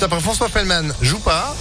Après François Fellman joue pas.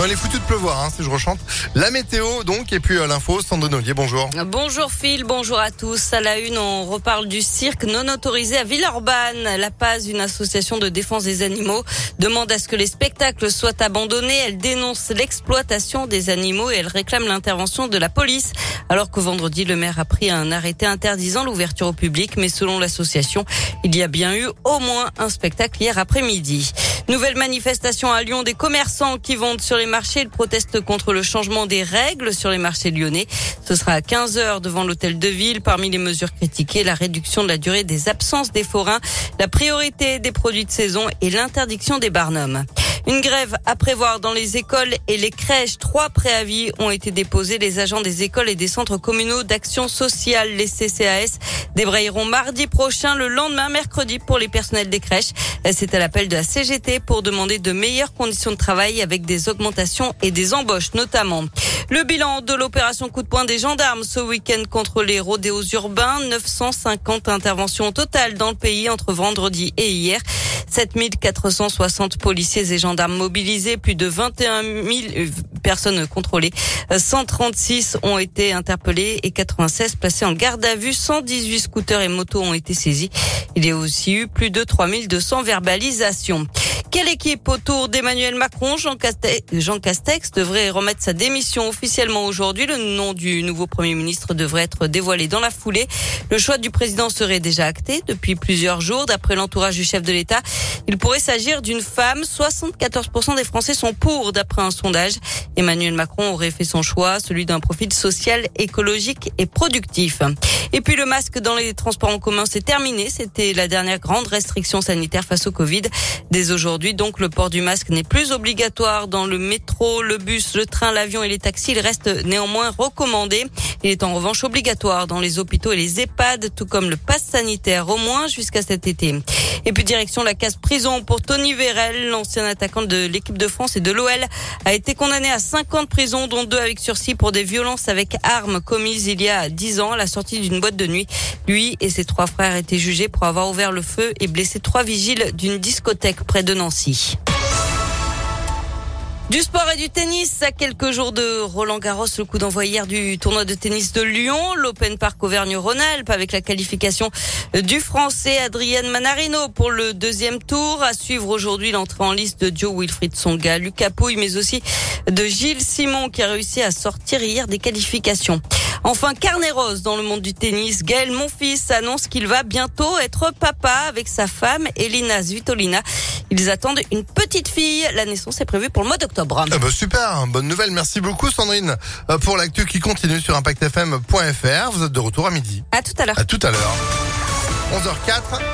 On est foutu de pleuvoir, hein, si je rechante. La météo, donc, et puis euh, l'info, Sandrine Ollier, bonjour. Bonjour Phil, bonjour à tous. À la une, on reparle du cirque non autorisé à Villeurbanne. La Paz, une association de défense des animaux, demande à ce que les spectacles soient abandonnés. Elle dénonce l'exploitation des animaux et elle réclame l'intervention de la police. Alors que vendredi, le maire a pris un arrêté interdisant l'ouverture au public. Mais selon l'association, il y a bien eu au moins un spectacle hier après-midi. Nouvelle manifestation à Lyon des commerçants qui vendent sur les marchés. Ils protestent contre le changement des règles sur les marchés lyonnais. Ce sera à 15 heures devant l'hôtel de ville. Parmi les mesures critiquées, la réduction de la durée des absences des forains, la priorité des produits de saison et l'interdiction des barnums. Une grève à prévoir dans les écoles et les crèches. Trois préavis ont été déposés. Les agents des écoles et des centres communaux d'action sociale, les CCAS, débrayeront mardi prochain, le lendemain, mercredi, pour les personnels des crèches. C'est à l'appel de la CGT pour demander de meilleures conditions de travail avec des augmentations et des embauches notamment. Le bilan de l'opération coup de poing des gendarmes ce week-end contre les rodéos urbains, 950 interventions totales dans le pays entre vendredi et hier. 7460 policiers et gendarmes mobilisés, plus de 21 000 euh, personnes contrôlées. 136 ont été interpellés et 96 placés en garde à vue. 118 scooters et motos ont été saisis. Il y a aussi eu plus de 3200 verbalisations. Quelle équipe autour d'Emmanuel Macron? Jean Castex, devrait remettre sa démission officiellement aujourd'hui. Le nom du nouveau Premier ministre devrait être dévoilé dans la foulée. Le choix du président serait déjà acté depuis plusieurs jours. D'après l'entourage du chef de l'État, il pourrait s'agir d'une femme. 74% des Français sont pour, d'après un sondage. Emmanuel Macron aurait fait son choix, celui d'un profil social, écologique et productif. Et puis le masque dans les transports en commun, c'est terminé. C'était la dernière grande restriction sanitaire face au Covid. Dès aujourd'hui, donc, le port du masque n'est plus obligatoire dans le métro, le bus, le train, l'avion et les taxis. Il reste néanmoins recommandé. Il est en revanche obligatoire dans les hôpitaux et les EHPAD, tout comme le pass sanitaire, au moins jusqu'à cet été. Et puis direction la case prison pour Tony Vérel, l'ancien attaquant de l'équipe de France et de l'OL, a été condamné à 50 prisons, dont deux avec sursis pour des violences avec armes commises il y a 10 ans à la sortie d'une boîte de nuit. Lui et ses trois frères étaient jugés pour avoir ouvert le feu et blessé trois vigiles d'une discothèque près de Nancy. Du sport et du tennis, à quelques jours de Roland Garros, le coup d'envoi hier du tournoi de tennis de Lyon, l'Open Park Auvergne-Rhône-Alpes avec la qualification du Français Adrien Manarino pour le deuxième tour. À suivre aujourd'hui l'entrée en liste de Joe Wilfried Songa, Lucas Pouille, mais aussi de Gilles Simon qui a réussi à sortir hier des qualifications. Enfin, carnet rose dans le monde du tennis. Gaël fils, annonce qu'il va bientôt être papa avec sa femme Elina Zvitolina. Ils attendent une petite fille. La naissance est prévue pour le mois d'octobre. Ah bah super, bonne nouvelle. Merci beaucoup Sandrine euh, pour l'actu qui continue sur impactfm.fr. Vous êtes de retour à midi. À tout à l'heure. À tout à l'heure. 11h04.